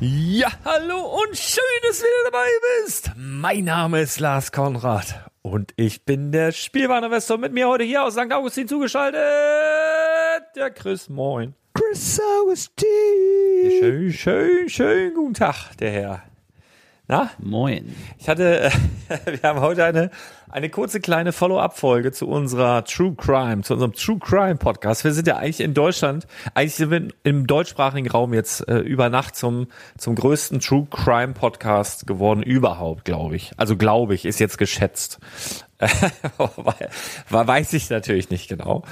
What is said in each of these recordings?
Ja, hallo und schön, dass du wieder dabei bist. Mein Name ist Lars Konrad und ich bin der Spielwareninvestor. Mit mir heute hier aus St. Augustin zugeschaltet, der Chris. Moin. Chris Augustin. Schön, schön, schön guten Tag, der Herr. Na? Moin. Ich hatte, wir haben heute eine, eine kurze kleine Follow-up-Folge zu unserer True Crime, zu unserem True Crime Podcast. Wir sind ja eigentlich in Deutschland, eigentlich sind wir im deutschsprachigen Raum jetzt äh, über Nacht zum, zum größten True Crime Podcast geworden überhaupt, glaube ich. Also glaube ich, ist jetzt geschätzt. weiß ich natürlich nicht genau.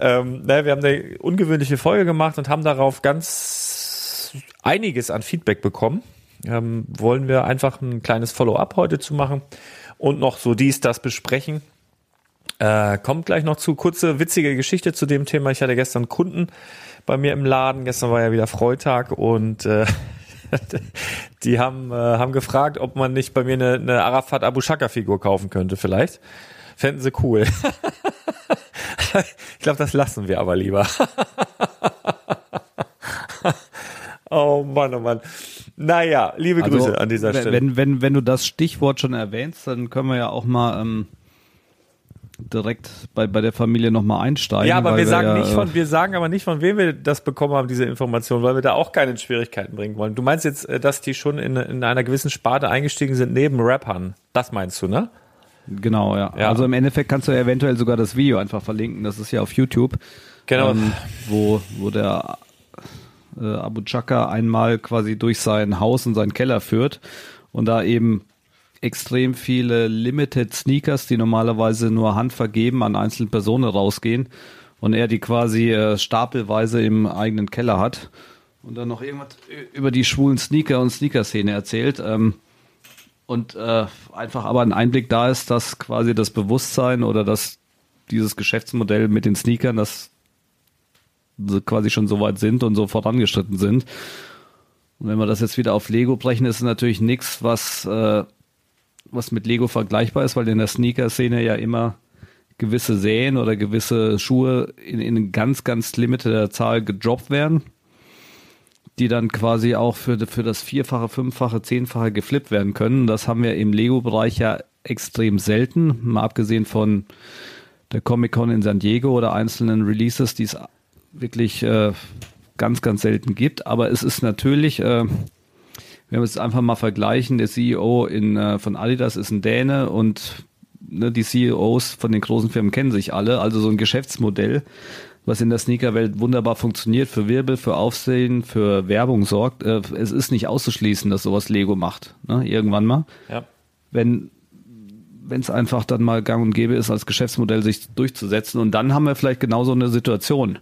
Ähm, ne, wir haben eine ungewöhnliche Folge gemacht und haben darauf ganz einiges an Feedback bekommen ähm, wollen wir einfach ein kleines Follow-up heute zu machen und noch so dies, das besprechen. Äh, kommt gleich noch zu. Kurze, witzige Geschichte zu dem Thema. Ich hatte gestern Kunden bei mir im Laden. Gestern war ja wieder Freitag und äh, die haben, äh, haben gefragt, ob man nicht bei mir eine, eine Arafat Abu Shaka Figur kaufen könnte vielleicht. Fänden sie cool. ich glaube, das lassen wir aber lieber. oh Mann, oh Mann. Naja, liebe also, Grüße an dieser Stelle. Wenn, wenn, wenn du das Stichwort schon erwähnst, dann können wir ja auch mal ähm, direkt bei, bei der Familie nochmal einsteigen. Ja, aber wir sagen ja, nicht von, wir sagen aber nicht, von wem wir das bekommen haben, diese Information, weil wir da auch keine Schwierigkeiten bringen wollen. Du meinst jetzt, äh, dass die schon in, in einer gewissen Sparte eingestiegen sind neben Rappern. Das meinst du, ne? Genau, ja. Ja. Also im Endeffekt kannst du ja eventuell sogar das Video einfach verlinken. Das ist ja auf YouTube. Genau. Ähm, wo, wo der äh, Abu Chaka einmal quasi durch sein Haus und seinen Keller führt und da eben extrem viele Limited Sneakers, die normalerweise nur handvergeben an einzelne Personen rausgehen und er die quasi äh, stapelweise im eigenen Keller hat und dann noch irgendwas über die schwulen Sneaker und Sneaker-Szene erzählt. Ähm, und äh, einfach aber ein Einblick da ist, dass quasi das Bewusstsein oder dass dieses Geschäftsmodell mit den Sneakern, das sie quasi schon so weit sind und so vorangeschritten sind. Und wenn wir das jetzt wieder auf Lego brechen, ist es natürlich nichts, was, äh, was mit Lego vergleichbar ist, weil in der Sneaker-Szene ja immer gewisse Säen oder gewisse Schuhe in, in ganz, ganz limiteder Zahl gedroppt werden, die dann quasi auch für, für das Vierfache, Fünffache, Zehnfache geflippt werden können. Das haben wir im Lego-Bereich ja extrem selten, mal abgesehen von der Comic-Con in San Diego oder einzelnen Releases, die es wirklich äh, ganz, ganz selten gibt. Aber es ist natürlich, äh, wenn wir es einfach mal vergleichen, der CEO in, äh, von Adidas ist ein Däne und ne, die CEOs von den großen Firmen kennen sich alle. Also so ein Geschäftsmodell, was in der Sneakerwelt wunderbar funktioniert, für Wirbel, für Aufsehen, für Werbung sorgt. Äh, es ist nicht auszuschließen, dass sowas Lego macht. Ne? Irgendwann mal. Ja. Wenn wenn es einfach dann mal gang und gäbe ist, als Geschäftsmodell sich durchzusetzen. Und dann haben wir vielleicht genauso eine Situation.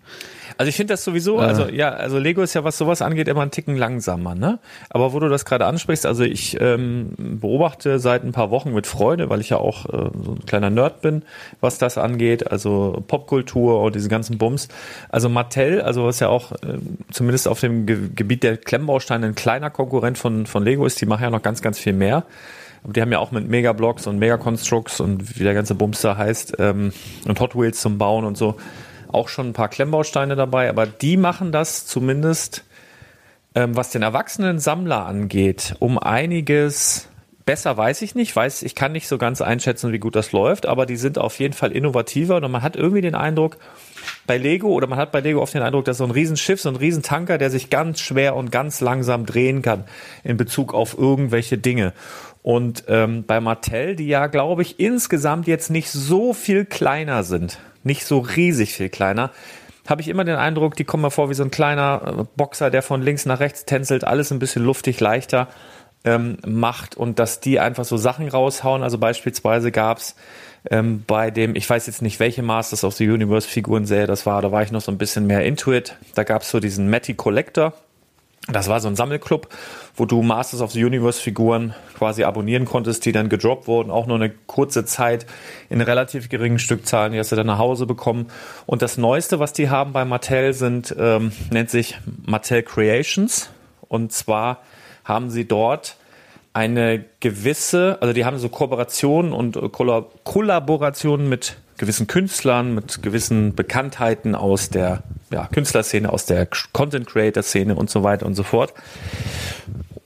Also ich finde das sowieso, also ja, also Lego ist ja, was sowas angeht, immer einen Ticken langsamer, ne? Aber wo du das gerade ansprichst, also ich ähm, beobachte seit ein paar Wochen mit Freude, weil ich ja auch äh, so ein kleiner Nerd bin, was das angeht, also Popkultur und diese ganzen Bums. Also Mattel, also was ja auch äh, zumindest auf dem Ge Gebiet der Klemmbausteine ein kleiner Konkurrent von, von Lego ist, die machen ja noch ganz, ganz viel mehr. Aber die haben ja auch mit Megablocks und Megaconstructs und wie der ganze Bums da heißt ähm, und Hot Wheels zum Bauen und so auch schon ein paar Klemmbausteine dabei, aber die machen das zumindest, ähm, was den erwachsenen Sammler angeht, um einiges besser weiß ich nicht, weiß, ich kann nicht so ganz einschätzen, wie gut das läuft, aber die sind auf jeden Fall innovativer und man hat irgendwie den Eindruck, bei Lego oder man hat bei Lego oft den Eindruck, dass so ein Riesenschiff, so ein Riesentanker, der sich ganz schwer und ganz langsam drehen kann in Bezug auf irgendwelche Dinge. Und ähm, bei Mattel, die ja, glaube ich, insgesamt jetzt nicht so viel kleiner sind, nicht so riesig viel kleiner, habe ich immer den Eindruck, die kommen mir vor wie so ein kleiner äh, Boxer, der von links nach rechts tänzelt, alles ein bisschen luftig leichter ähm, macht und dass die einfach so Sachen raushauen. Also beispielsweise gab's ähm, bei dem, ich weiß jetzt nicht, welche Masters of the Universe Figuren Serie das war, da war ich noch so ein bisschen mehr into it. Da gab's so diesen Matty Collector. Das war so ein Sammelclub, wo du Masters of the Universe Figuren quasi abonnieren konntest, die dann gedroppt wurden, auch nur eine kurze Zeit in relativ geringen Stückzahlen, die hast du dann nach Hause bekommen. Und das Neueste, was die haben bei Mattel, sind ähm, nennt sich Mattel Creations. Und zwar haben sie dort eine gewisse, also die haben so Kooperationen und Kolla- Kollaborationen mit gewissen Künstlern, mit gewissen Bekanntheiten aus der ja, Künstlerszene, aus der Content Creator Szene und so weiter und so fort.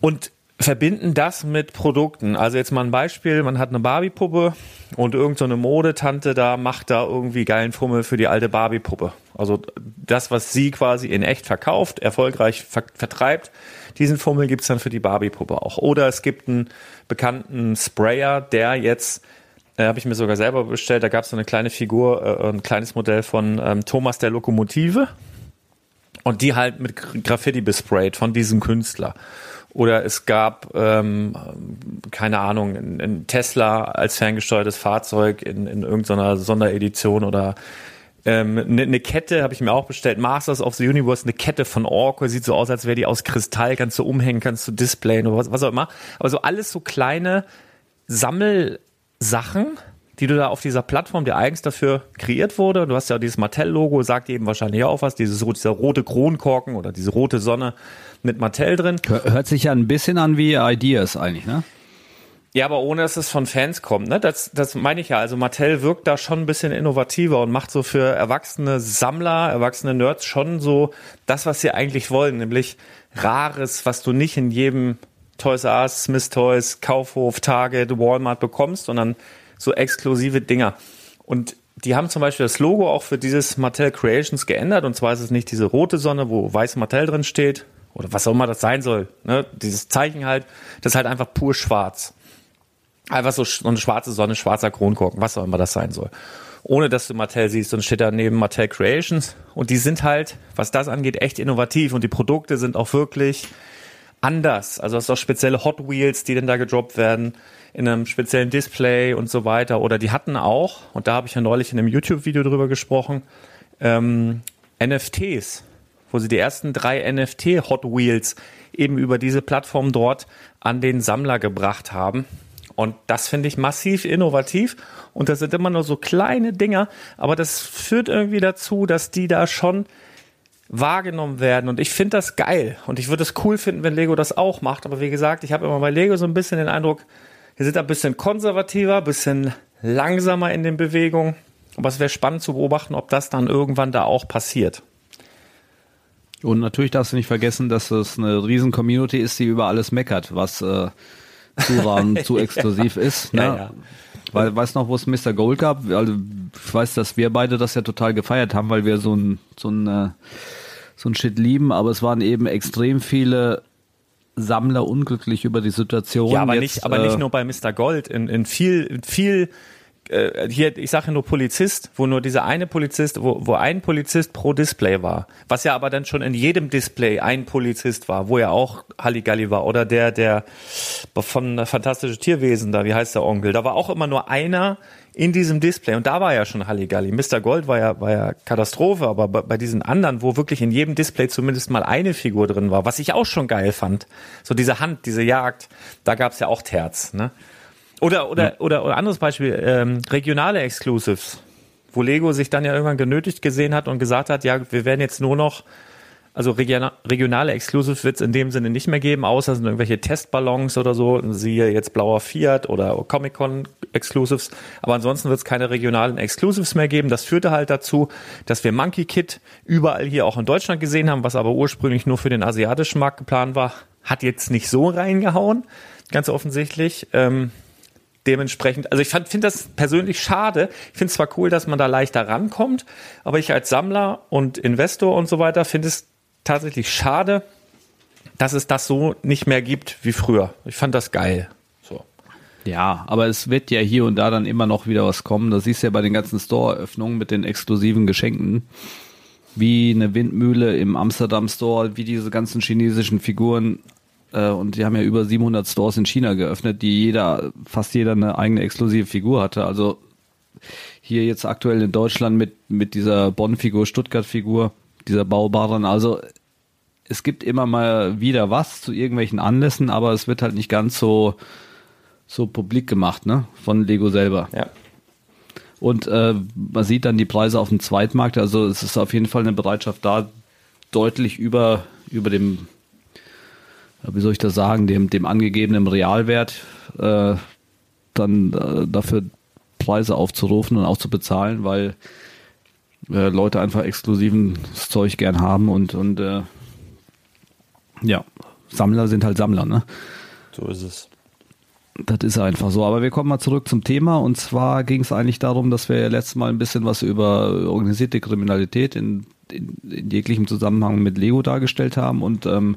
Und verbinden das mit Produkten. Also jetzt mal ein Beispiel, man hat eine Barbie-Puppe und irgendeine so Modetante da macht da irgendwie geilen Fummel für die alte Barbie-Puppe. Also das, was sie quasi in echt verkauft, erfolgreich ver vertreibt, diesen Fummel gibt's dann für die Barbie-Puppe auch. Oder es gibt einen bekannten Sprayer, der jetzt äh, habe ich mir sogar selber bestellt. Da gab es so eine kleine Figur, äh, ein kleines Modell von ähm, Thomas der Lokomotive. Und die halt mit Gra- Graffiti besprayt von diesem Künstler. Oder es gab, ähm, keine Ahnung, ein, Tesla als ferngesteuertes Fahrzeug in, in irgendeiner Sonderedition oder ähm, eine, eine Kette habe ich mir auch bestellt. Masters of the Universe, eine Kette von Orko, sieht so aus, als wäre die aus Kristall, kannst du umhängen, kannst du displayen oder was, was auch immer. Aber so alles so kleine Sammelsachen, die du da auf dieser Plattform, die eigens dafür kreiert wurde. Du hast ja dieses Mattel-Logo, sagt eben wahrscheinlich auch was, dieses, dieser rote Kronkorken oder diese rote Sonne mit Mattel drin. Hör- Hört sich ja ein bisschen an wie Ideas eigentlich, ne? Ja, aber ohne dass es von Fans kommt, ne? Das, das meine ich ja. Also Mattel wirkt da schon ein bisschen innovativer und macht so für erwachsene Sammler, erwachsene Nerds schon so das, was sie eigentlich wollen, nämlich Rares, was du nicht in jedem Toys R Us, Smith Toys, Kaufhof, Target, Walmart bekommst, sondern so exklusive Dinger. Und die haben zum Beispiel das Logo auch für dieses Mattel Creations geändert. Und zwar ist es nicht diese rote Sonne, wo weiß Mattel drin steht oder was auch immer das sein soll. Ne? Dieses Zeichen halt, das ist halt einfach pur schwarz. Einfach so, so eine schwarze Sonne, schwarzer Kronkorken, was auch immer das sein soll. Ohne dass du Mattel siehst und steht da neben Mattel Creations. Und die sind halt, was das angeht, echt innovativ und die Produkte sind auch wirklich anders. Also hast du auch spezielle Hot Wheels, die dann da gedroppt werden in einem speziellen Display und so weiter. Oder die hatten auch, und da habe ich ja neulich in einem YouTube-Video drüber gesprochen, ähm, NFTs, wo sie die ersten drei NFT Hot Wheels eben über diese Plattform dort an den Sammler gebracht haben. Und das finde ich massiv innovativ. Und das sind immer nur so kleine Dinger, aber das führt irgendwie dazu, dass die da schon wahrgenommen werden. Und ich finde das geil. Und ich würde es cool finden, wenn Lego das auch macht. Aber wie gesagt, ich habe immer bei Lego so ein bisschen den Eindruck, wir sind ein bisschen konservativer, ein bisschen langsamer in den Bewegungen. Aber es wäre spannend zu beobachten, ob das dann irgendwann da auch passiert. Und natürlich darfst du nicht vergessen, dass es eine riesen Community ist, die über alles meckert, was äh, zu rar und zu exklusiv ist. Ne? Ja, ja. Weil, weißt noch, wo es Mr. Gold gab? Also, ich weiß, dass wir beide das ja total gefeiert haben, weil wir so ein, so ein, äh, so ein Shit lieben, aber es waren eben extrem viele Sammler unglücklich über die Situation. Ja, aber Jetzt, nicht, aber äh, nicht nur bei Mr. Gold. In, in viel, in viel äh, hier, ich sage nur Polizist, wo nur dieser eine Polizist, wo, wo ein Polizist pro Display war. Was ja aber dann schon in jedem Display ein Polizist war, wo ja auch Halligalli war. Oder der, der von Fantastische Tierwesen da, wie heißt der Onkel? Da war auch immer nur einer in diesem Display. Und da war ja schon Halligalli. Mr. Gold war ja, war ja Katastrophe, aber bei, bei diesen anderen, wo wirklich in jedem Display zumindest mal eine Figur drin war, was ich auch schon geil fand. So diese Hand, diese Jagd, da gab's ja auch Terz, ne? Oder, oder, oder, oder anderes Beispiel, ähm, regionale Exclusives, wo Lego sich dann ja irgendwann genötigt gesehen hat und gesagt hat, ja, wir werden jetzt nur noch, also regiona- regionale Exclusives wird es in dem Sinne nicht mehr geben, außer es sind irgendwelche Testballons oder so, siehe jetzt blauer Fiat oder Comic-Con Exclusives, aber ansonsten wird es keine regionalen Exclusives mehr geben. Das führte halt dazu, dass wir Monkey Kid überall hier auch in Deutschland gesehen haben, was aber ursprünglich nur für den asiatischen Markt geplant war, hat jetzt nicht so reingehauen, ganz offensichtlich. Ähm, dementsprechend, also ich finde das persönlich schade. Ich finde es zwar cool, dass man da leichter rankommt, aber ich als Sammler und Investor und so weiter finde es tatsächlich schade, dass es das so nicht mehr gibt wie früher. Ich fand das geil. So. Ja, aber es wird ja hier und da dann immer noch wieder was kommen. Das siehst du ja bei den ganzen Store-Eröffnungen mit den exklusiven Geschenken. Wie eine Windmühle im Amsterdam Store, wie diese ganzen chinesischen Figuren. Äh, Und die haben ja über 700 Stores in China geöffnet, die jeder, fast jeder eine eigene exklusive Figur hatte. Also hier jetzt aktuell in Deutschland mit, mit dieser Bonn-Figur, Stuttgart-Figur, dieser Baubaren. Also es gibt immer mal wieder was zu irgendwelchen Anlässen, aber es wird halt nicht ganz so, so publik gemacht, ne? Von Lego selber. Ja. Und äh, man sieht dann die Preise auf dem Zweitmarkt. Also es ist auf jeden Fall eine Bereitschaft da, deutlich über, über dem, wie soll ich das sagen, dem, dem angegebenen Realwert äh, dann äh, dafür Preise aufzurufen und auch zu bezahlen, weil äh, Leute einfach exklusiven Zeug gern haben und, und äh, ja, Sammler sind halt Sammler, ne? So ist es. Das ist einfach so. Aber wir kommen mal zurück zum Thema. Und zwar ging es eigentlich darum, dass wir ja letztes Mal ein bisschen was über organisierte Kriminalität in, in, in jeglichem Zusammenhang mit Lego dargestellt haben. Und ähm,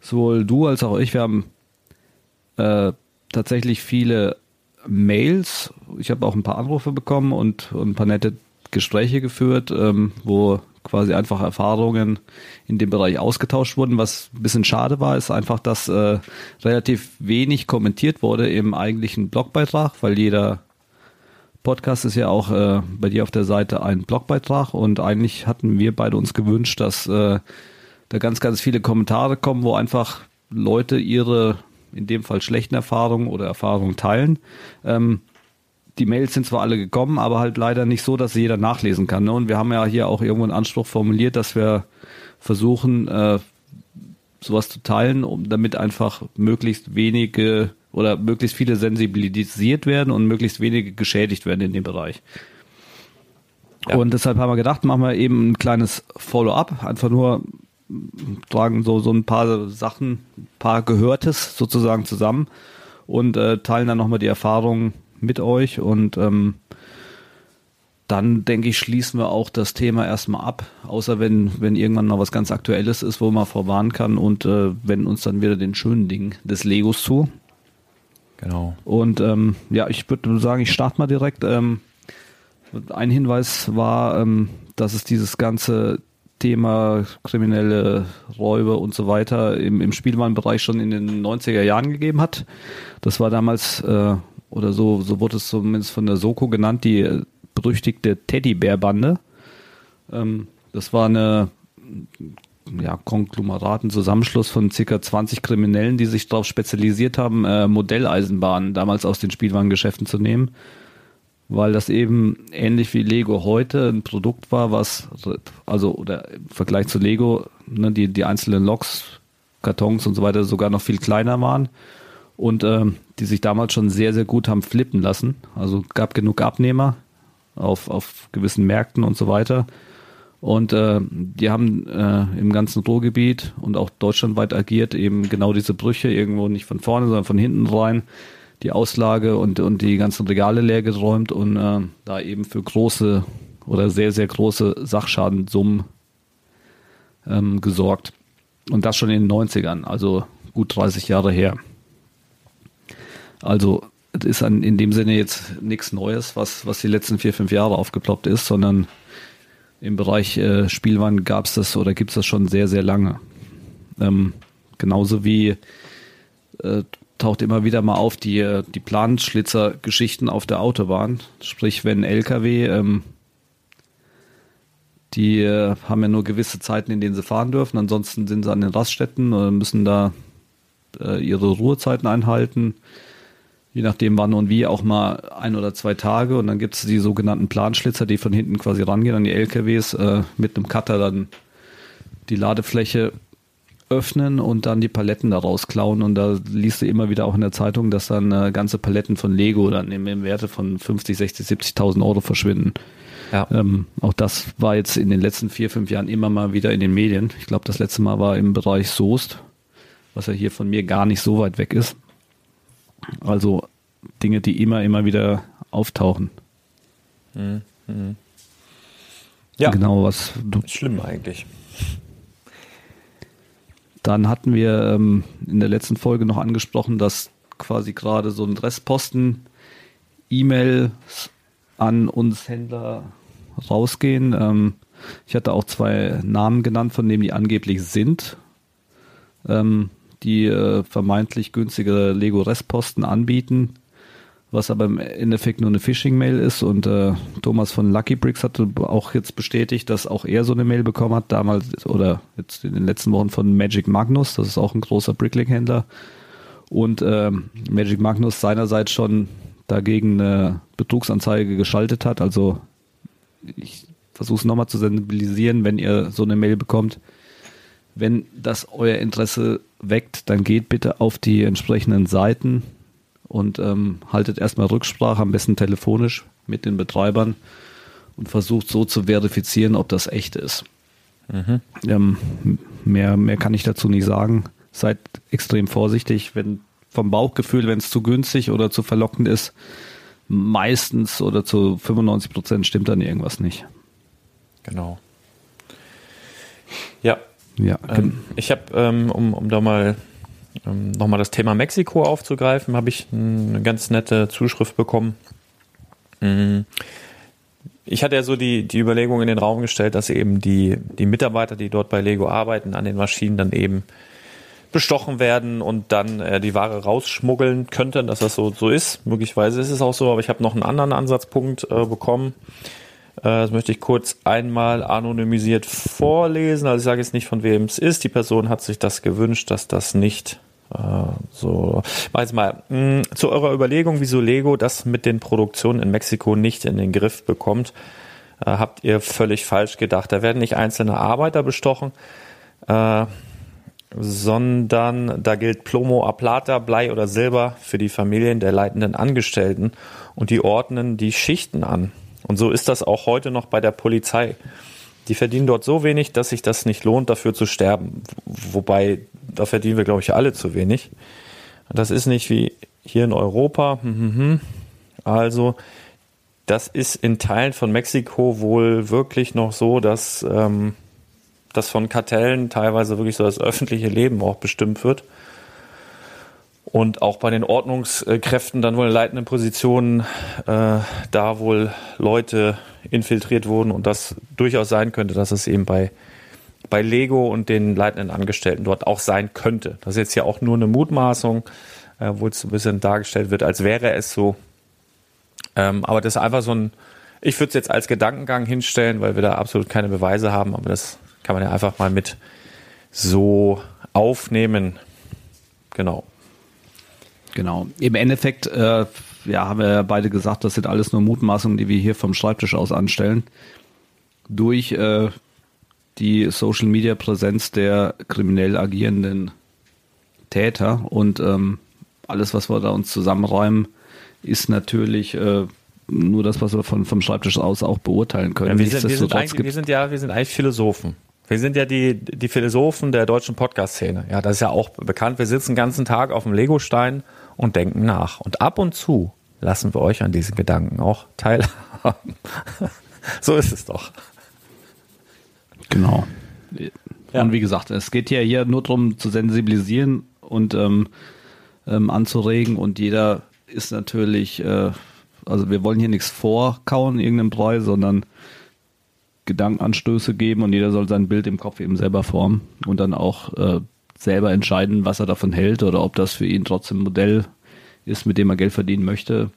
sowohl du als auch ich, wir haben äh, tatsächlich viele Mails. Ich habe auch ein paar Anrufe bekommen und, und ein paar nette Gespräche geführt, ähm, wo quasi einfach Erfahrungen in dem Bereich ausgetauscht wurden. Was ein bisschen schade war, ist einfach, dass äh, relativ wenig kommentiert wurde im eigentlichen Blogbeitrag, weil jeder Podcast ist ja auch äh, bei dir auf der Seite ein Blogbeitrag und eigentlich hatten wir beide uns gewünscht, dass äh, da ganz, ganz viele Kommentare kommen, wo einfach Leute ihre, in dem Fall schlechten Erfahrungen oder Erfahrungen teilen. Ähm, die Mails sind zwar alle gekommen, aber halt leider nicht so, dass sie jeder nachlesen kann. Ne? Und wir haben ja hier auch irgendwo einen Anspruch formuliert, dass wir versuchen, äh, sowas zu teilen, um damit einfach möglichst wenige oder möglichst viele sensibilisiert werden und möglichst wenige geschädigt werden in dem Bereich. Ja. Und deshalb haben wir gedacht, machen wir eben ein kleines Follow-up, einfach nur tragen so, so ein paar Sachen, ein paar Gehörtes sozusagen zusammen und äh, teilen dann nochmal die Erfahrungen mit euch und ähm, dann denke ich, schließen wir auch das Thema erstmal ab, außer wenn, wenn irgendwann noch was ganz Aktuelles ist, wo man vorwarnen kann und äh, wenden uns dann wieder den schönen Dingen des Legos zu. Genau. Und ähm, ja, ich würde sagen, ich starte mal direkt. Ähm, ein Hinweis war, ähm, dass es dieses ganze Thema kriminelle Räuber und so weiter im, im Spielwarenbereich schon in den 90er Jahren gegeben hat. Das war damals, äh, oder so, so wurde es zumindest von der Soko genannt, die äh, berüchtigte Teddybär-Bande. Ähm, das war eine ja, Konglomeraten, Zusammenschluss von circa 20 Kriminellen, die sich darauf spezialisiert haben, äh, Modelleisenbahnen damals aus den Spielwarengeschäften zu nehmen weil das eben ähnlich wie Lego heute ein Produkt war, was, also, oder im Vergleich zu Lego, ne, die, die einzelnen Loks, Kartons und so weiter sogar noch viel kleiner waren und ähm, die sich damals schon sehr, sehr gut haben flippen lassen. Also gab genug Abnehmer auf, auf gewissen Märkten und so weiter. Und äh, die haben äh, im ganzen Ruhrgebiet und auch deutschlandweit agiert, eben genau diese Brüche irgendwo nicht von vorne, sondern von hinten rein die Auslage und, und die ganzen Regale leer geräumt und äh, da eben für große oder sehr, sehr große Sachschadensummen ähm, gesorgt. Und das schon in den 90ern, also gut 30 Jahre her. Also es ist an, in dem Sinne jetzt nichts Neues, was, was die letzten vier, fünf Jahre aufgeploppt ist, sondern im Bereich äh, Spielwaren gab es das oder gibt es das schon sehr, sehr lange. Ähm, genauso wie äh, taucht immer wieder mal auf die, die Planschlitzer-Geschichten auf der Autobahn. Sprich, wenn LKW, ähm, die äh, haben ja nur gewisse Zeiten, in denen sie fahren dürfen. Ansonsten sind sie an den Raststätten oder müssen da äh, ihre Ruhezeiten einhalten. Je nachdem wann und wie auch mal ein oder zwei Tage. Und dann gibt es die sogenannten Planschlitzer, die von hinten quasi rangehen an die LKWs, äh, mit einem Cutter dann die Ladefläche öffnen und dann die Paletten daraus klauen. Und da liest du immer wieder auch in der Zeitung, dass dann äh, ganze Paletten von Lego dann im, im Werte von 50, 60, 70.000 Euro verschwinden. Ja. Ähm, auch das war jetzt in den letzten vier, fünf Jahren immer mal wieder in den Medien. Ich glaube, das letzte Mal war im Bereich Soest, was ja hier von mir gar nicht so weit weg ist. Also Dinge, die immer, immer wieder auftauchen. Mhm. mhm. Ja. Genau, was du. Schlimm eigentlich. Dann hatten wir ähm, in der letzten Folge noch angesprochen, dass quasi gerade so ein Restposten E-Mail an uns Händler rausgehen. Ähm, ich hatte auch zwei Namen genannt, von denen die angeblich sind, ähm, die äh, vermeintlich günstige Lego Restposten anbieten was aber im Endeffekt nur eine Phishing-Mail ist. Und äh, Thomas von Lucky Bricks hatte auch jetzt bestätigt, dass auch er so eine Mail bekommen hat, damals oder jetzt in den letzten Wochen von Magic Magnus, das ist auch ein großer Bricklink-Händler. Und äh, Magic Magnus seinerseits schon dagegen eine Betrugsanzeige geschaltet hat. Also ich versuche es nochmal zu sensibilisieren, wenn ihr so eine Mail bekommt. Wenn das euer Interesse weckt, dann geht bitte auf die entsprechenden Seiten und ähm, haltet erstmal Rücksprache, am besten telefonisch mit den Betreibern und versucht so zu verifizieren, ob das echt ist. Mhm. Ähm, mehr, mehr kann ich dazu nicht sagen. Seid extrem vorsichtig, wenn vom Bauchgefühl, wenn es zu günstig oder zu verlockend ist, meistens oder zu 95 Prozent stimmt dann irgendwas nicht. Genau. Ja. Ja. Ähm, ich habe, ähm, um, um da mal ähm, nochmal das Thema Mexiko aufzugreifen, habe ich eine ganz nette Zuschrift bekommen. Mm. Ich hatte ja so die, die Überlegung in den Raum gestellt, dass eben die, die Mitarbeiter, die dort bei Lego arbeiten, an den Maschinen dann eben bestochen werden und dann äh, die Ware rausschmuggeln könnten, dass das so, so ist. Möglicherweise ist es auch so, aber ich habe noch einen anderen Ansatzpunkt äh, bekommen. Äh, das möchte ich kurz einmal anonymisiert vorlesen. Also ich sage jetzt nicht, von wem es ist. Die Person hat sich das gewünscht, dass das nicht so, mach jetzt mal hm, zu eurer Überlegung, wieso Lego das mit den Produktionen in Mexiko nicht in den Griff bekommt, äh, habt ihr völlig falsch gedacht. Da werden nicht einzelne Arbeiter bestochen, äh, sondern da gilt Plomo a Plata, Blei oder Silber für die Familien der leitenden Angestellten und die ordnen die Schichten an. Und so ist das auch heute noch bei der Polizei. Die verdienen dort so wenig, dass sich das nicht lohnt, dafür zu sterben. Wobei, da verdienen wir, glaube ich, alle zu wenig. Das ist nicht wie hier in Europa. Hm, hm, hm. Also, das ist in Teilen von Mexiko wohl wirklich noch so, dass ähm, das von Kartellen teilweise wirklich so das öffentliche Leben auch bestimmt wird. Und auch bei den Ordnungskräften dann wohl in leitenden Positionen äh, da wohl Leute infiltriert wurden und das durchaus sein könnte, dass es eben bei, bei Lego und den leitenden Angestellten dort auch sein könnte. Das ist jetzt ja auch nur eine Mutmaßung, äh, wo es ein bisschen dargestellt wird, als wäre es so. Ähm, aber das ist einfach so ein, ich würde es jetzt als Gedankengang hinstellen, weil wir da absolut keine Beweise haben, aber das kann man ja einfach mal mit so aufnehmen. Genau. Genau. Im Endeffekt, äh, ja, haben wir beide gesagt, das sind alles nur Mutmaßungen, die wir hier vom Schreibtisch aus anstellen. Durch äh, die Social Media Präsenz der kriminell agierenden Täter und ähm, alles, was wir da uns zusammenräumen, ist natürlich äh, nur das, was wir von, vom Schreibtisch aus auch beurteilen können. Ja, wir, sind, wir, sind wir, sind, ja, wir sind eigentlich Philosophen. Wir sind ja die, die Philosophen der deutschen Podcast-Szene. Ja, das ist ja auch bekannt. Wir sitzen den ganzen Tag auf dem Legostein und denken nach. Und ab und zu lassen wir euch an diesen Gedanken auch teilhaben. so ist es doch. Genau. Ja. Und wie gesagt, es geht ja hier nur darum zu sensibilisieren und ähm, ähm, anzuregen und jeder ist natürlich, äh, also wir wollen hier nichts vorkauen, irgendeinem Brei, sondern Gedankenanstöße geben und jeder soll sein Bild im Kopf eben selber formen und dann auch äh, selber entscheiden, was er davon hält oder ob das für ihn trotzdem ein Modell ist, mit dem er Geld verdienen möchte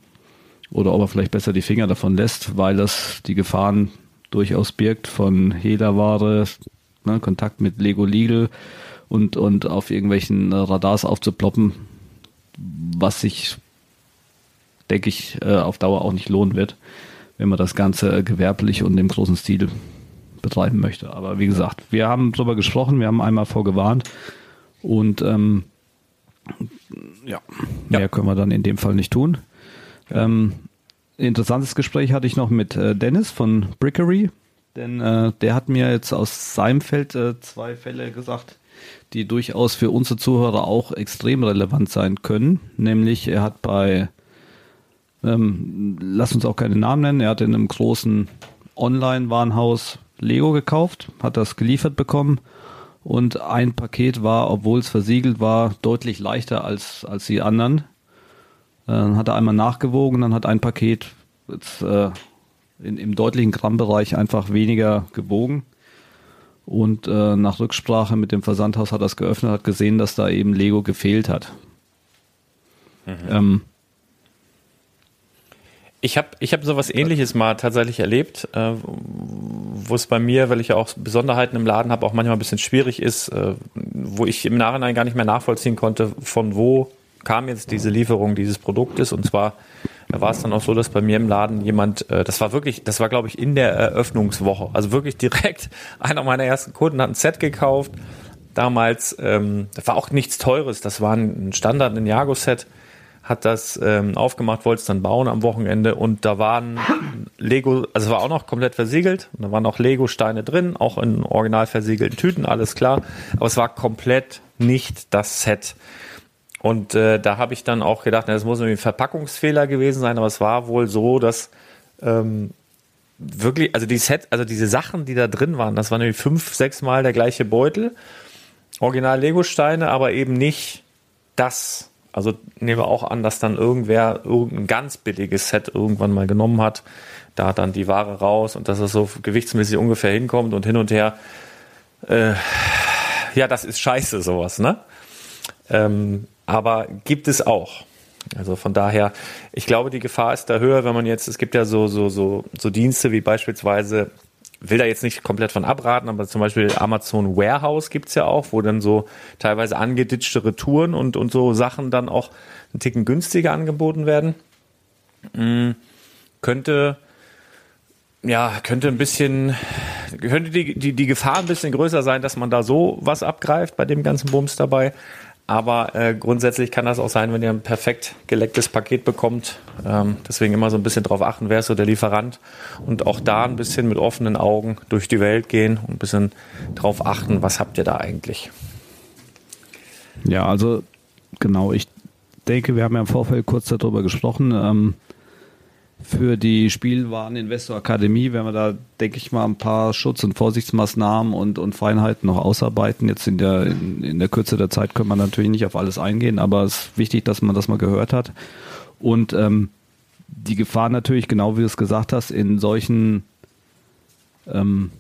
oder ob er vielleicht besser die Finger davon lässt, weil das die Gefahren durchaus birgt von Hehlerware, ne, Kontakt mit Lego Legal und, und auf irgendwelchen Radars aufzuploppen, was sich, denke ich, äh, auf Dauer auch nicht lohnen wird, wenn man das Ganze gewerblich und im großen Stil betreiben möchte. Aber wie gesagt, wir haben darüber gesprochen, wir haben einmal vorgewarnt und ähm, ja, mehr ja. können wir dann in dem Fall nicht tun. Ähm, interessantes Gespräch hatte ich noch mit äh, Dennis von Brickery, denn äh, der hat mir jetzt aus seinem Feld äh, zwei Fälle gesagt, die durchaus für unsere Zuhörer auch extrem relevant sein können. Nämlich er hat bei, ähm, lass uns auch keine Namen nennen, er hat in einem großen Online-Warenhaus Lego gekauft, hat das geliefert bekommen und ein Paket war, obwohl es versiegelt war, deutlich leichter als, als die anderen. Dann hat er einmal nachgewogen, dann hat ein Paket jetzt, äh, in, im deutlichen Grammbereich einfach weniger gewogen. Und äh, nach Rücksprache mit dem Versandhaus hat er es geöffnet, hat gesehen, dass da eben Lego gefehlt hat. Mhm. Ähm, ich habe ich hab sowas ähnliches mal tatsächlich erlebt, äh, wo es bei mir, weil ich ja auch Besonderheiten im Laden habe, auch manchmal ein bisschen schwierig ist, äh, wo ich im Nachhinein gar nicht mehr nachvollziehen konnte, von wo kam jetzt diese Lieferung dieses Produktes. Und zwar war es dann auch so, dass bei mir im Laden jemand, äh, das war wirklich, das war glaube ich in der Eröffnungswoche, also wirklich direkt. Einer meiner ersten Kunden hat ein Set gekauft. Damals, ähm, das war auch nichts Teures, das war ein Standard, ein Jago-Set. Hat das ähm, aufgemacht, wollte es dann bauen am Wochenende. Und da waren Lego, also war auch noch komplett versiegelt. Und da waren auch Lego-Steine drin, auch in original versiegelten Tüten, alles klar, aber es war komplett nicht das Set. Und äh, da habe ich dann auch gedacht, na, das muss irgendwie ein Verpackungsfehler gewesen sein, aber es war wohl so, dass ähm, wirklich, also die Set, also diese Sachen, die da drin waren, das waren irgendwie fünf, sechs Mal der gleiche Beutel, original Lego-Steine, aber eben nicht das also nehmen wir auch an, dass dann irgendwer irgendein ganz billiges Set irgendwann mal genommen hat, da dann die Ware raus und dass es so gewichtsmäßig ungefähr hinkommt und hin und her. Äh, ja, das ist scheiße, sowas, ne? Ähm, aber gibt es auch. Also von daher, ich glaube, die Gefahr ist da höher, wenn man jetzt, es gibt ja so, so, so, so Dienste wie beispielsweise will da jetzt nicht komplett von abraten, aber zum Beispiel Amazon Warehouse gibt's ja auch, wo dann so teilweise angeditschte Retouren und, und so Sachen dann auch einen Ticken günstiger angeboten werden. Mhm. Könnte, ja, könnte ein bisschen, könnte die, die, die Gefahr ein bisschen größer sein, dass man da so was abgreift bei dem ganzen Bums dabei. Aber äh, grundsätzlich kann das auch sein, wenn ihr ein perfekt gelecktes Paket bekommt. Ähm, deswegen immer so ein bisschen drauf achten, wer ist so der Lieferant. Und auch da ein bisschen mit offenen Augen durch die Welt gehen und ein bisschen drauf achten, was habt ihr da eigentlich. Ja, also genau, ich denke, wir haben ja im Vorfeld kurz darüber gesprochen. Ähm, für die Spielwareninvestor Akademie werden wir da, denke ich mal, ein paar Schutz- und Vorsichtsmaßnahmen und, und Feinheiten noch ausarbeiten. Jetzt in der, in, in der Kürze der Zeit können wir natürlich nicht auf alles eingehen, aber es ist wichtig, dass man das mal gehört hat. Und ähm, die Gefahr natürlich, genau wie du es gesagt hast, in solchen ähm,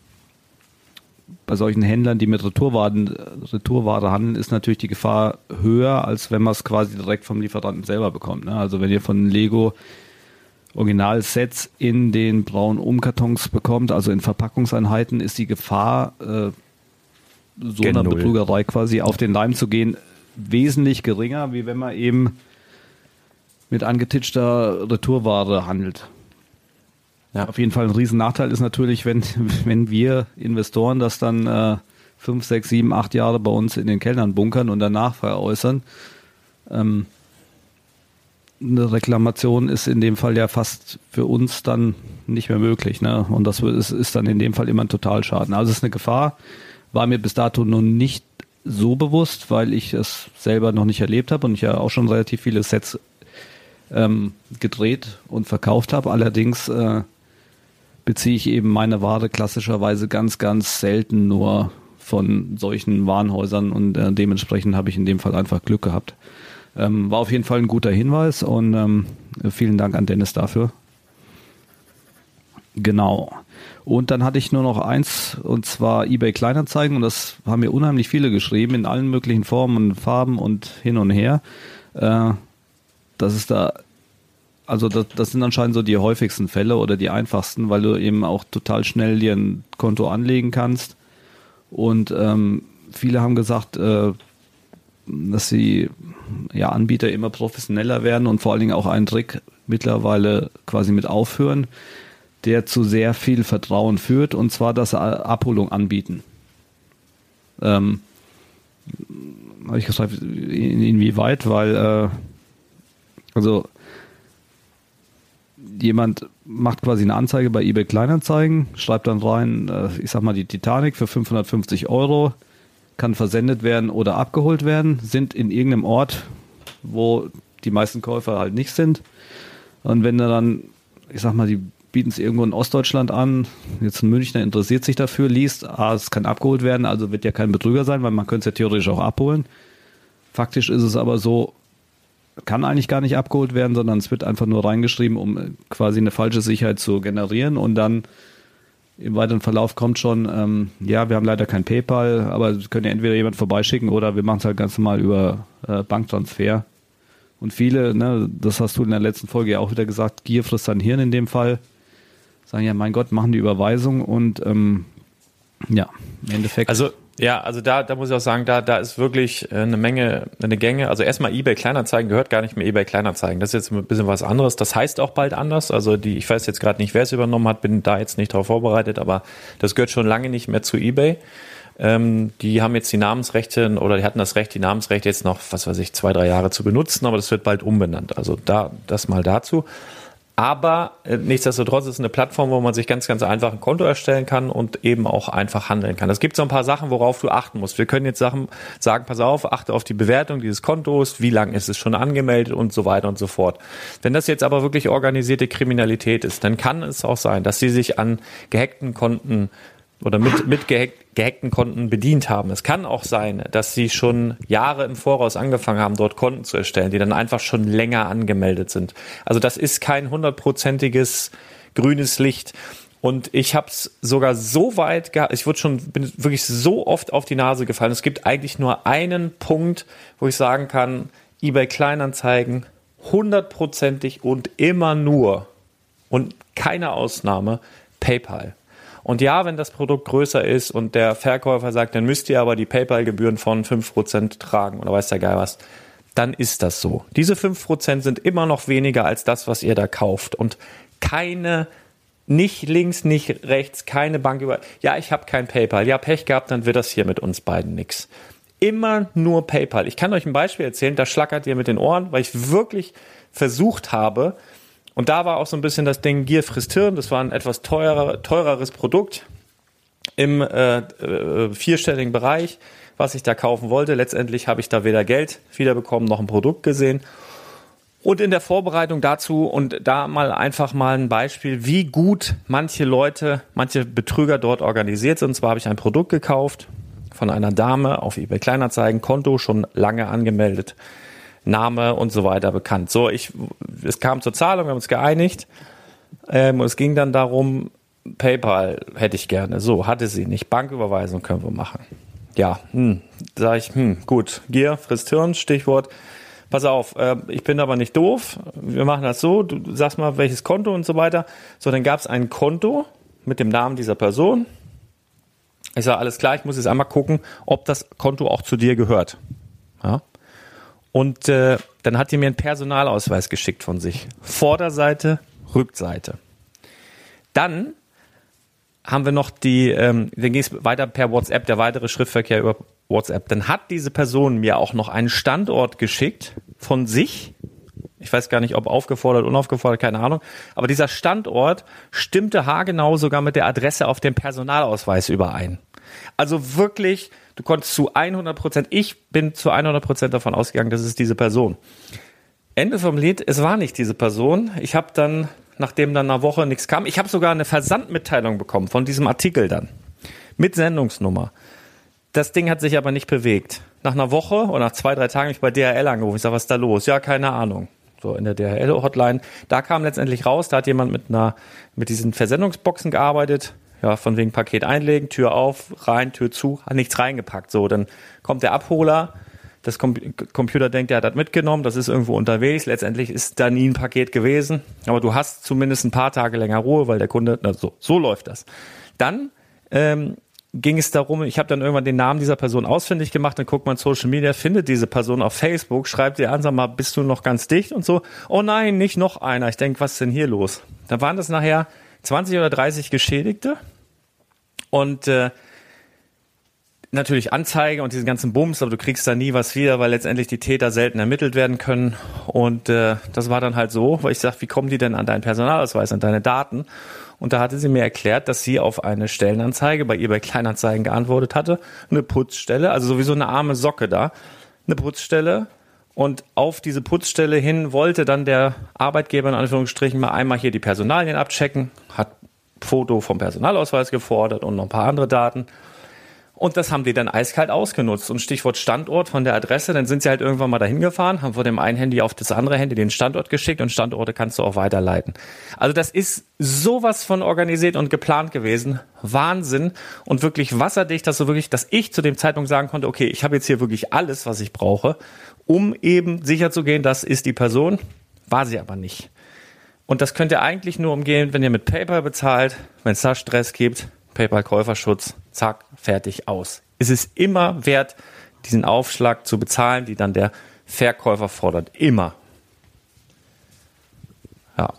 bei solchen Händlern, die mit Retourwaren, Retourware handeln, ist natürlich die Gefahr höher, als wenn man es quasi direkt vom Lieferanten selber bekommt. Ne? Also wenn ihr von Lego Originalsets in den braunen Umkartons bekommt, also in Verpackungseinheiten, ist die Gefahr, äh, so Gen einer Null. Betrügerei quasi auf den Leim zu gehen, wesentlich geringer, wie wenn man eben mit angetitschter Retourware handelt. Ja. Auf jeden Fall ein Riesennachteil ist natürlich, wenn, wenn wir Investoren das dann äh, fünf, sechs, sieben, acht Jahre bei uns in den Kellern bunkern und danach veräußern. Ähm, eine Reklamation ist in dem Fall ja fast für uns dann nicht mehr möglich. Ne? Und das ist, ist dann in dem Fall immer ein Totalschaden. Also es ist eine Gefahr, war mir bis dato noch nicht so bewusst, weil ich es selber noch nicht erlebt habe und ich ja auch schon relativ viele Sets ähm, gedreht und verkauft habe. Allerdings äh, beziehe ich eben meine Ware klassischerweise ganz, ganz selten nur von solchen Warenhäusern und äh, dementsprechend habe ich in dem Fall einfach Glück gehabt. Ähm, war auf jeden Fall ein guter Hinweis und ähm, vielen Dank an Dennis dafür. Genau. Und dann hatte ich nur noch eins, und zwar eBay Kleinanzeigen, und das haben mir unheimlich viele geschrieben, in allen möglichen Formen und Farben und hin und her. Äh, das ist da, also das, das sind anscheinend so die häufigsten Fälle oder die einfachsten, weil du eben auch total schnell dir ein Konto anlegen kannst. Und ähm, viele haben gesagt, äh, dass sie ja Anbieter immer professioneller werden und vor allen Dingen auch einen Trick mittlerweile quasi mit aufhören, der zu sehr viel Vertrauen führt, und zwar das Abholung anbieten. Ähm, habe ich gefragt, in, inwieweit, weil äh, also jemand macht quasi eine Anzeige bei eBay Kleinanzeigen, schreibt dann rein, äh, ich sag mal die Titanic für 550 Euro, kann versendet werden oder abgeholt werden, sind in irgendeinem Ort, wo die meisten Käufer halt nicht sind. Und wenn dann, ich sag mal, die bieten es irgendwo in Ostdeutschland an, jetzt ein Münchner interessiert sich dafür, liest, ah, es kann abgeholt werden, also wird ja kein Betrüger sein, weil man könnte es ja theoretisch auch abholen. Faktisch ist es aber so, kann eigentlich gar nicht abgeholt werden, sondern es wird einfach nur reingeschrieben, um quasi eine falsche Sicherheit zu generieren und dann im weiteren Verlauf kommt schon, ähm, ja, wir haben leider kein PayPal, aber können ja entweder jemand vorbeischicken oder wir machen es halt ganz normal über äh, Banktransfer. Und viele, ne, das hast du in der letzten Folge ja auch wieder gesagt, Gier frisst sein Hirn in dem Fall, sagen ja, mein Gott, machen die Überweisung und ähm, ja, im Endeffekt. Also ja, also da, da muss ich auch sagen, da, da ist wirklich äh, eine Menge, eine Gänge. Also erstmal eBay Kleinanzeigen gehört gar nicht mehr eBay Kleinanzeigen. Das ist jetzt ein bisschen was anderes. Das heißt auch bald anders. Also die, ich weiß jetzt gerade nicht, wer es übernommen hat, bin da jetzt nicht darauf vorbereitet, aber das gehört schon lange nicht mehr zu eBay. Ähm, die haben jetzt die Namensrechte oder die hatten das Recht, die Namensrechte jetzt noch, was weiß ich, zwei, drei Jahre zu benutzen, aber das wird bald umbenannt. Also da, das mal dazu. Aber äh, nichtsdestotrotz ist es eine Plattform, wo man sich ganz, ganz einfach ein Konto erstellen kann und eben auch einfach handeln kann. Es gibt so ein paar Sachen, worauf du achten musst. Wir können jetzt Sachen sagen, pass auf, achte auf die Bewertung dieses Kontos, wie lang ist es schon angemeldet und so weiter und so fort. Wenn das jetzt aber wirklich organisierte Kriminalität ist, dann kann es auch sein, dass sie sich an gehackten Konten oder mit, mit gehack, gehackten Konten bedient haben. Es kann auch sein, dass sie schon Jahre im Voraus angefangen haben, dort Konten zu erstellen, die dann einfach schon länger angemeldet sind. Also das ist kein hundertprozentiges grünes Licht. Und ich habe es sogar so weit gehabt, ich wurde schon, bin wirklich so oft auf die Nase gefallen. Es gibt eigentlich nur einen Punkt, wo ich sagen kann, eBay Kleinanzeigen, hundertprozentig und immer nur und keine Ausnahme, PayPal. Und ja, wenn das Produkt größer ist und der Verkäufer sagt, dann müsst ihr aber die PayPal-Gebühren von 5% tragen oder weiß der Geil was, dann ist das so. Diese 5% sind immer noch weniger als das, was ihr da kauft. Und keine, nicht links, nicht rechts, keine Bank über. Ja, ich habe kein PayPal. Ja, Pech gehabt, dann wird das hier mit uns beiden nix. Immer nur PayPal. Ich kann euch ein Beispiel erzählen, da schlackert ihr mit den Ohren, weil ich wirklich versucht habe, und da war auch so ein bisschen das Ding Gier frisst Hirn. Das war ein etwas teurer, teureres Produkt im äh, äh, vierstelligen Bereich, was ich da kaufen wollte. Letztendlich habe ich da weder Geld wiederbekommen noch ein Produkt gesehen. Und in der Vorbereitung dazu und da mal einfach mal ein Beispiel, wie gut manche Leute, manche Betrüger dort organisiert sind. Und zwar habe ich ein Produkt gekauft von einer Dame auf eBay Kleinanzeigen, Konto schon lange angemeldet, Name und so weiter bekannt. So, ich, es kam zur Zahlung, wir haben uns geeinigt. Ähm, und es ging dann darum, PayPal hätte ich gerne. So, hatte sie nicht. Banküberweisung können wir machen. Ja, hm, sag ich, hm, gut. Gier, frisst Hirn, Stichwort pass auf, äh, ich bin aber nicht doof, wir machen das so, du sagst mal, welches Konto und so weiter. So, dann gab es ein Konto mit dem Namen dieser Person. Ich sage, alles klar, ich muss jetzt einmal gucken, ob das Konto auch zu dir gehört. Ja? Und äh, dann hat die mir einen Personalausweis geschickt von sich. Vorderseite, Rückseite. Dann haben wir noch die, ähm, dann ging es weiter per WhatsApp, der weitere Schriftverkehr über WhatsApp. Dann hat diese Person mir auch noch einen Standort geschickt von sich. Ich weiß gar nicht, ob aufgefordert, unaufgefordert, keine Ahnung. Aber dieser Standort stimmte haargenau sogar mit der Adresse auf dem Personalausweis überein. Also wirklich, du konntest zu 100 Prozent, ich bin zu 100 Prozent davon ausgegangen, das ist diese Person. Ende vom Lied, es war nicht diese Person. Ich habe dann, nachdem dann eine Woche nichts kam, ich habe sogar eine Versandmitteilung bekommen von diesem Artikel dann mit Sendungsnummer. Das Ding hat sich aber nicht bewegt. Nach einer Woche oder nach zwei, drei Tagen habe ich bei DHL angerufen. Ich sage, was ist da los? Ja, keine Ahnung. So in der DHL-Hotline. Da kam letztendlich raus, da hat jemand mit einer, mit diesen Versendungsboxen gearbeitet. Ja, von wegen Paket einlegen, Tür auf, rein, Tür zu, hat nichts reingepackt. So, dann kommt der Abholer, das Com Computer denkt, er hat das mitgenommen, das ist irgendwo unterwegs. Letztendlich ist da nie ein Paket gewesen. Aber du hast zumindest ein paar Tage länger Ruhe, weil der Kunde, na, so, so läuft das. Dann ähm, ging es darum, ich habe dann irgendwann den Namen dieser Person ausfindig gemacht, dann guckt man Social Media, findet diese Person auf Facebook, schreibt ihr an, sag mal, bist du noch ganz dicht und so. Oh nein, nicht noch einer. Ich denke, was ist denn hier los? Da waren das nachher 20 oder 30 Geschädigte und äh, natürlich Anzeige und diesen ganzen Bums, aber du kriegst da nie was wieder, weil letztendlich die Täter selten ermittelt werden können. Und äh, das war dann halt so, weil ich sag, wie kommen die denn an deinen Personalausweis, an deine Daten? Und da hatte sie mir erklärt, dass sie auf eine Stellenanzeige bei eBay Kleinanzeigen geantwortet hatte. Eine Putzstelle, also sowieso eine arme Socke da. Eine Putzstelle. Und auf diese Putzstelle hin wollte dann der Arbeitgeber in Anführungsstrichen mal einmal hier die Personalien abchecken, hat Foto vom Personalausweis gefordert und noch ein paar andere Daten. Und das haben die dann eiskalt ausgenutzt. Und Stichwort Standort von der Adresse, dann sind sie halt irgendwann mal dahin gefahren, haben von dem einen Handy auf das andere Handy den Standort geschickt und Standorte kannst du auch weiterleiten. Also das ist sowas von organisiert und geplant gewesen. Wahnsinn. Und wirklich wasserdicht, dass so wirklich, dass ich zu dem Zeitpunkt sagen konnte, okay, ich habe jetzt hier wirklich alles, was ich brauche, um eben sicher zu gehen, das ist die Person. War sie aber nicht. Und das könnt ihr eigentlich nur umgehen, wenn ihr mit PayPal bezahlt, wenn es da Stress gibt, PayPal-Käuferschutz, zack, fertig, aus. Es ist immer wert, diesen Aufschlag zu bezahlen, die dann der Verkäufer fordert. Immer. Ja,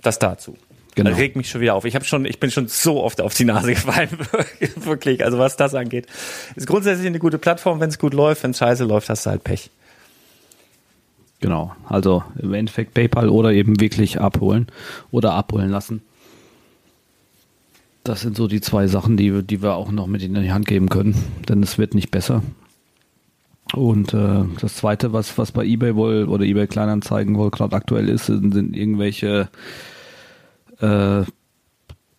das dazu. Genau. Das regt mich schon wieder auf. Ich habe schon, ich bin schon so oft auf die Nase gefallen, wirklich. Also was das angeht, ist grundsätzlich eine gute Plattform. Wenn es gut läuft, wenn es scheiße läuft, hast du halt Pech. Genau. Also im Endeffekt PayPal oder eben wirklich abholen oder abholen lassen. Das sind so die zwei Sachen, die, die wir auch noch mit in die Hand geben können, denn es wird nicht besser. Und äh, das Zweite, was, was bei eBay wohl oder eBay Kleinanzeigen wohl gerade aktuell ist, sind, sind irgendwelche äh,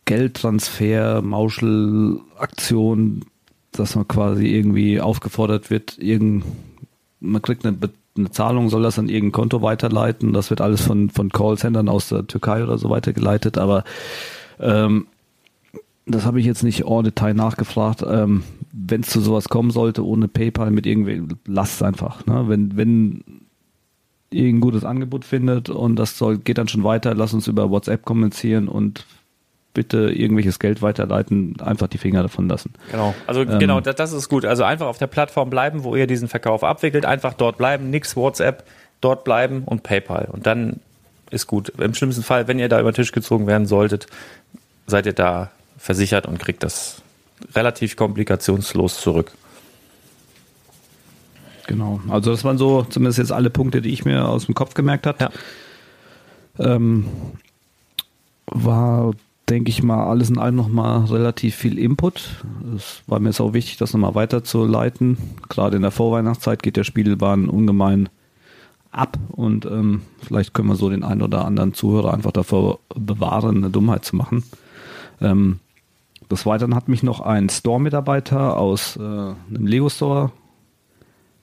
Geldtransfer, Mauschelaktionen, dass man quasi irgendwie aufgefordert wird, irgend, man kriegt eine, eine Zahlung, soll das an irgendein Konto weiterleiten. Das wird alles von, von Callcentern aus der Türkei oder so weitergeleitet, aber ähm, das habe ich jetzt nicht en Detail nachgefragt. Ähm, wenn es zu sowas kommen sollte, ohne PayPal mit irgendwie, lasst es einfach. Ne? Wenn, wenn ihr ein gutes Angebot findet und das soll, geht dann schon weiter, lasst uns über WhatsApp kommunizieren und bitte irgendwelches Geld weiterleiten, einfach die Finger davon lassen. Genau, also ähm, genau, das, das ist gut. Also einfach auf der Plattform bleiben, wo ihr diesen Verkauf abwickelt, einfach dort bleiben, nix WhatsApp, dort bleiben und PayPal. Und dann ist gut. Im schlimmsten Fall, wenn ihr da über den Tisch gezogen werden solltet, seid ihr da versichert und kriegt das relativ komplikationslos zurück. Genau, also das waren so zumindest jetzt alle Punkte, die ich mir aus dem Kopf gemerkt habe. Ja. Ähm, war, denke ich mal, alles in allem nochmal relativ viel Input. Es war mir jetzt auch wichtig, das nochmal weiterzuleiten. Gerade in der Vorweihnachtszeit geht der Spielbahn ungemein ab und ähm, vielleicht können wir so den einen oder anderen Zuhörer einfach davor bewahren, eine Dummheit zu machen. Ähm, des Weiteren hat mich noch ein Store-Mitarbeiter aus äh, einem Lego-Store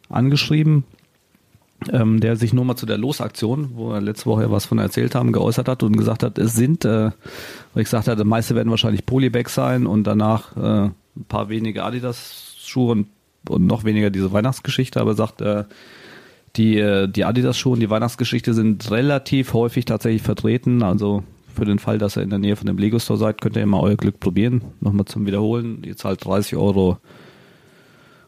angeschrieben, ähm, der sich nur mal zu der Losaktion, wo er letzte Woche was von erzählt haben, geäußert hat und gesagt hat, es sind, äh, weil ich gesagt hatte, meiste werden wahrscheinlich Polybags sein und danach äh, ein paar wenige Adidas-Schuhe und, und, noch weniger diese Weihnachtsgeschichte, aber sagt, äh, die, äh, die Adidas-Schuhe und die Weihnachtsgeschichte sind relativ häufig tatsächlich vertreten. Also für den Fall, dass ihr in der Nähe von dem Lego Store seid, könnt ihr immer euer Glück probieren. Nochmal zum Wiederholen. Ihr zahlt 30 Euro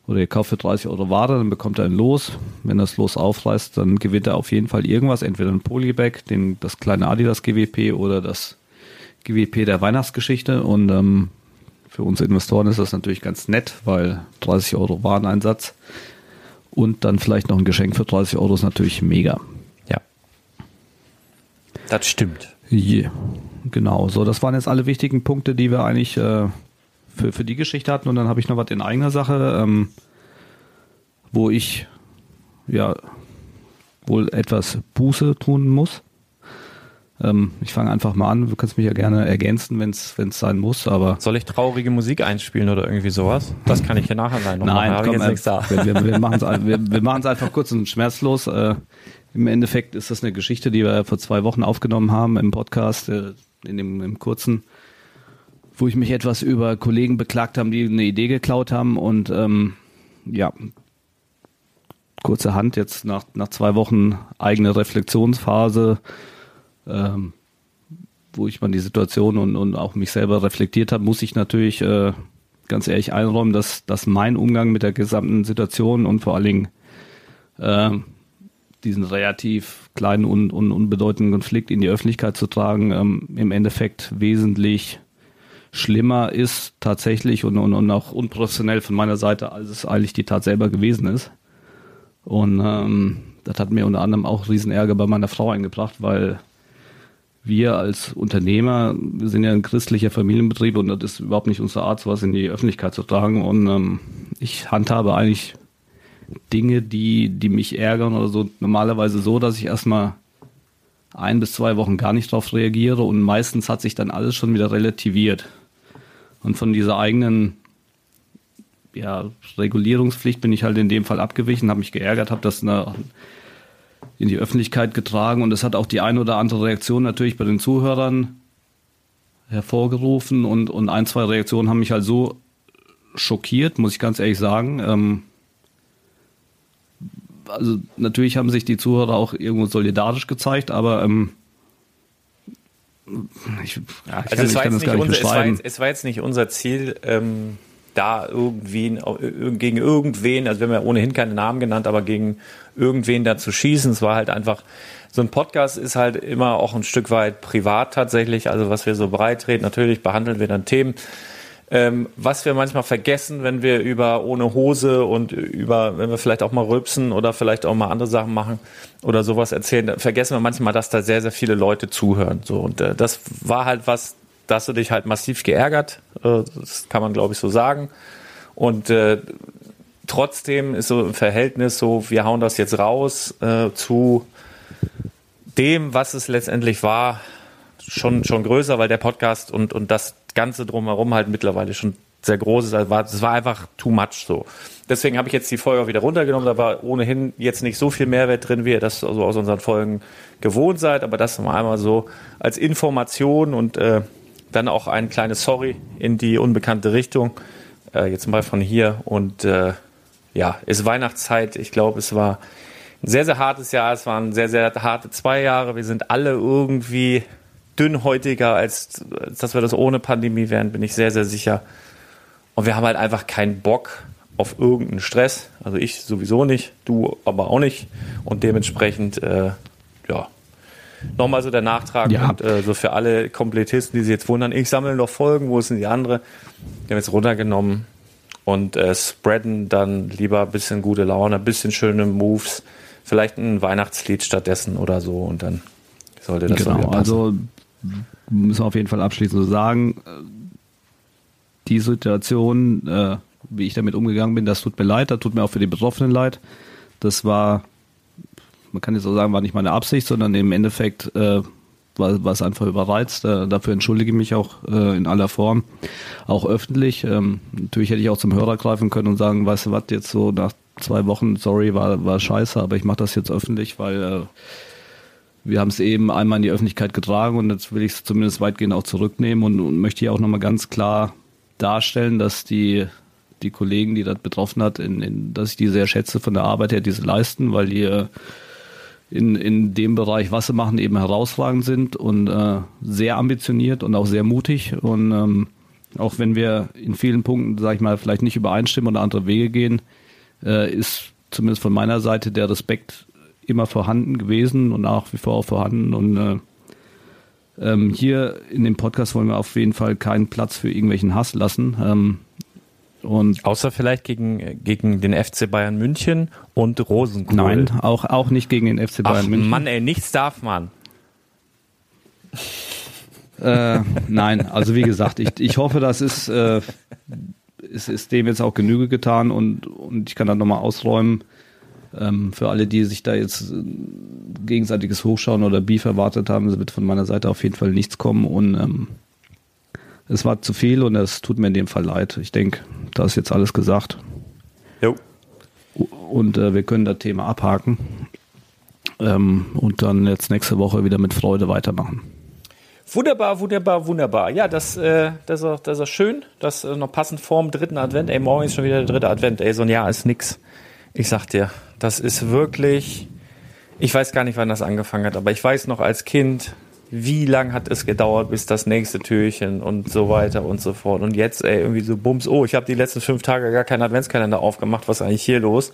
oder ihr kauft für 30 Euro Ware, dann bekommt er ein Los. Wenn das Los aufreißt, dann gewinnt er auf jeden Fall irgendwas. Entweder ein Polybag, den, das kleine Adidas GWP oder das GWP der Weihnachtsgeschichte. Und ähm, für uns Investoren ist das natürlich ganz nett, weil 30 Euro Wareneinsatz und dann vielleicht noch ein Geschenk für 30 Euro ist natürlich mega. Ja. Das stimmt. Yeah. Genau, so, das waren jetzt alle wichtigen Punkte, die wir eigentlich äh, für, für die Geschichte hatten. Und dann habe ich noch was in eigener Sache, ähm, wo ich ja wohl etwas Buße tun muss. Ähm, ich fange einfach mal an. Du kannst mich ja gerne ergänzen, wenn es sein muss. Aber soll ich traurige Musik einspielen oder irgendwie sowas? Das kann ich hier nachher sein. Nein, komm, jetzt äh, wir, wir, wir machen es wir, wir einfach kurz und schmerzlos. Äh, Im Endeffekt ist das eine Geschichte, die wir vor zwei Wochen aufgenommen haben im Podcast, äh, in dem im kurzen, wo ich mich etwas über Kollegen beklagt haben, die eine Idee geklaut haben und ähm, ja, kurze Hand jetzt nach, nach zwei Wochen eigene Reflexionsphase ähm, wo ich mal die Situation und, und auch mich selber reflektiert habe, muss ich natürlich äh, ganz ehrlich einräumen, dass, dass mein Umgang mit der gesamten Situation und vor allen Dingen äh, diesen relativ kleinen und, und unbedeutenden Konflikt in die Öffentlichkeit zu tragen, ähm, im Endeffekt wesentlich schlimmer ist tatsächlich und, und, und auch unprofessionell von meiner Seite, als es eigentlich die Tat selber gewesen ist. Und ähm, das hat mir unter anderem auch riesen Ärger bei meiner Frau eingebracht, weil wir als Unternehmer, wir sind ja ein christlicher Familienbetrieb und das ist überhaupt nicht unsere Art, sowas in die Öffentlichkeit zu tragen. Und ähm, ich handhabe eigentlich Dinge, die, die mich ärgern oder so, normalerweise so, dass ich erstmal ein bis zwei Wochen gar nicht darauf reagiere und meistens hat sich dann alles schon wieder relativiert. Und von dieser eigenen ja, Regulierungspflicht bin ich halt in dem Fall abgewichen, habe mich geärgert, habe das eine in die Öffentlichkeit getragen und es hat auch die eine oder andere Reaktion natürlich bei den Zuhörern hervorgerufen und, und ein, zwei Reaktionen haben mich halt so schockiert, muss ich ganz ehrlich sagen. Ähm, also natürlich haben sich die Zuhörer auch irgendwo solidarisch gezeigt, aber ähm, ich, ja, ich also kann, es, war jetzt nicht unser, es, war jetzt, es war jetzt nicht unser Ziel, ähm, da irgendwie gegen irgendwen, also wir haben ja ohnehin keine Namen genannt, aber gegen irgendwen da zu schießen. Es war halt einfach, so ein Podcast ist halt immer auch ein Stück weit privat tatsächlich, also was wir so breitreten. Natürlich behandeln wir dann Themen, ähm, was wir manchmal vergessen, wenn wir über ohne Hose und über, wenn wir vielleicht auch mal rülpsen oder vielleicht auch mal andere Sachen machen oder sowas erzählen, vergessen wir manchmal, dass da sehr, sehr viele Leute zuhören. So und äh, das war halt was, da hast du dich halt massiv geärgert. Äh, das kann man, glaube ich, so sagen. Und äh, trotzdem ist so ein Verhältnis so, wir hauen das jetzt raus äh, zu dem, was es letztendlich war, schon, schon größer, weil der Podcast und, und das Ganze drumherum halt mittlerweile schon sehr groß ist. Also war, das war einfach too much so. Deswegen habe ich jetzt die Folge auch wieder runtergenommen. Da war ohnehin jetzt nicht so viel Mehrwert drin, wie ihr das also aus unseren Folgen gewohnt seid. Aber das mal einmal so als Information und äh, dann auch ein kleines Sorry in die unbekannte Richtung. Äh, jetzt mal von hier. Und äh, ja, ist Weihnachtszeit. Ich glaube, es war ein sehr, sehr hartes Jahr. Es waren sehr, sehr harte zwei Jahre. Wir sind alle irgendwie dünnhäutiger, als, als dass wir das ohne Pandemie wären, bin ich sehr, sehr sicher. Und wir haben halt einfach keinen Bock auf irgendeinen Stress. Also ich sowieso nicht, du aber auch nicht. Und dementsprechend, äh, ja, nochmal so der Nachtrag ja. und äh, so für alle Komplettisten, die sich jetzt wundern, ich sammle noch Folgen, wo sind die andere? Die haben jetzt runtergenommen und äh, spreaden dann lieber ein bisschen gute Laune, ein bisschen schöne Moves, vielleicht ein Weihnachtslied stattdessen oder so und dann sollte das genau, also müssen wir auf jeden Fall abschließend so sagen, die Situation, äh, wie ich damit umgegangen bin, das tut mir leid, das tut mir auch für die Betroffenen leid. Das war man kann jetzt so sagen, war nicht meine Absicht, sondern im Endeffekt äh, war, war es einfach überreizt. Äh, dafür entschuldige ich mich auch äh, in aller Form, auch öffentlich. Ähm, natürlich hätte ich auch zum Hörer greifen können und sagen, weißt du was, jetzt so nach zwei Wochen, sorry, war, war scheiße, aber ich mache das jetzt öffentlich, weil äh, wir haben es eben einmal in die Öffentlichkeit getragen und jetzt will ich es zumindest weitgehend auch zurücknehmen und, und möchte hier auch nochmal ganz klar darstellen, dass die, die Kollegen, die das betroffen hat, in, in, dass ich die sehr schätze von der Arbeit her, die sie leisten, weil die äh, in, in dem Bereich, was sie machen, eben herausragend sind und äh, sehr ambitioniert und auch sehr mutig. Und ähm, auch wenn wir in vielen Punkten, sag ich mal, vielleicht nicht übereinstimmen oder andere Wege gehen, äh, ist zumindest von meiner Seite der Respekt immer vorhanden gewesen und nach wie vor auch vorhanden. Und äh, ähm, hier in dem Podcast wollen wir auf jeden Fall keinen Platz für irgendwelchen Hass lassen. Ähm, und Außer vielleicht gegen, gegen den FC Bayern München und Rosenkohl. Nein, auch, auch nicht gegen den FC Bayern Ach, München. Mann, ey, nichts darf man. Äh, nein, also wie gesagt, ich, ich hoffe, das ist, äh, ist, ist dem jetzt auch Genüge getan und, und ich kann dann nochmal ausräumen, ähm, für alle, die sich da jetzt äh, gegenseitiges Hochschauen oder Beef erwartet haben, wird von meiner Seite auf jeden Fall nichts kommen und ähm, es war zu viel und es tut mir in dem Fall leid. Ich denke, da ist jetzt alles gesagt. Jo. Und äh, wir können das Thema abhaken ähm, und dann jetzt nächste Woche wieder mit Freude weitermachen. Wunderbar, wunderbar, wunderbar. Ja, das, äh, das, ist, auch, das ist schön. Das äh, noch passend vorm dritten Advent. Ey, morgen ist schon wieder der dritte Advent. Ey, so ein Jahr ist nix. Ich sag dir, das ist wirklich. Ich weiß gar nicht, wann das angefangen hat, aber ich weiß noch als Kind, wie lang hat es gedauert, bis das nächste Türchen und so weiter und so fort. Und jetzt, ey, irgendwie so bums, oh, ich habe die letzten fünf Tage gar keinen Adventskalender aufgemacht, was ist eigentlich hier los?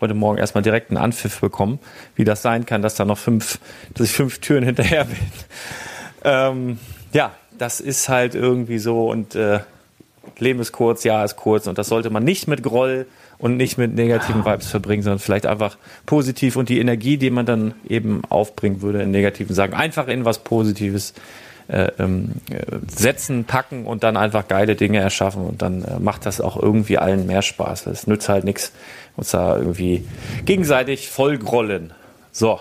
Heute Morgen erstmal direkt einen Anpfiff bekommen, wie das sein kann, dass da noch fünf, dass ich fünf Türen hinterher bin. Ähm, ja, das ist halt irgendwie so und äh, Leben ist kurz, Jahr ist kurz und das sollte man nicht mit Groll und nicht mit negativen Vibes verbringen, sondern vielleicht einfach positiv und die Energie, die man dann eben aufbringen würde in negativen Sachen, einfach in was Positives äh, ähm, äh, setzen, packen und dann einfach geile Dinge erschaffen und dann äh, macht das auch irgendwie allen mehr Spaß. Es nützt halt nichts, uns da irgendwie gegenseitig vollgrollen. So,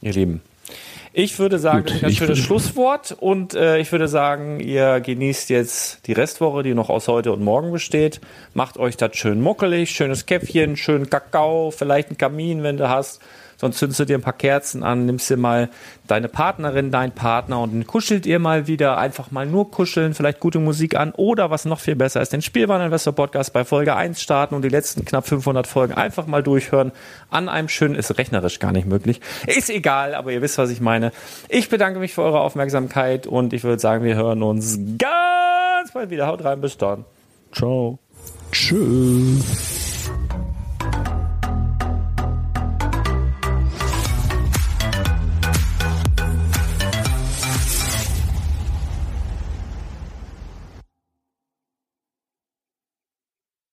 ihr Lieben. Ich würde sagen, Gut, das ist ein schönes Schlusswort und äh, ich würde sagen, ihr genießt jetzt die Restwoche, die noch aus heute und morgen besteht. Macht euch das schön muckelig, schönes Käffchen, schön Kakao, vielleicht ein Kamin, wenn du hast sonst zündest du dir ein paar Kerzen an, nimmst dir mal deine Partnerin, deinen Partner und dann kuschelt ihr mal wieder, einfach mal nur kuscheln, vielleicht gute Musik an oder was noch viel besser ist, den Spielwareninvestor Podcast bei Folge 1 starten und die letzten knapp 500 Folgen einfach mal durchhören. An einem schönen, ist rechnerisch gar nicht möglich. Ist egal, aber ihr wisst, was ich meine. Ich bedanke mich für eure Aufmerksamkeit und ich würde sagen, wir hören uns ganz bald wieder. Haut rein, bis dann. Ciao. Tschüss.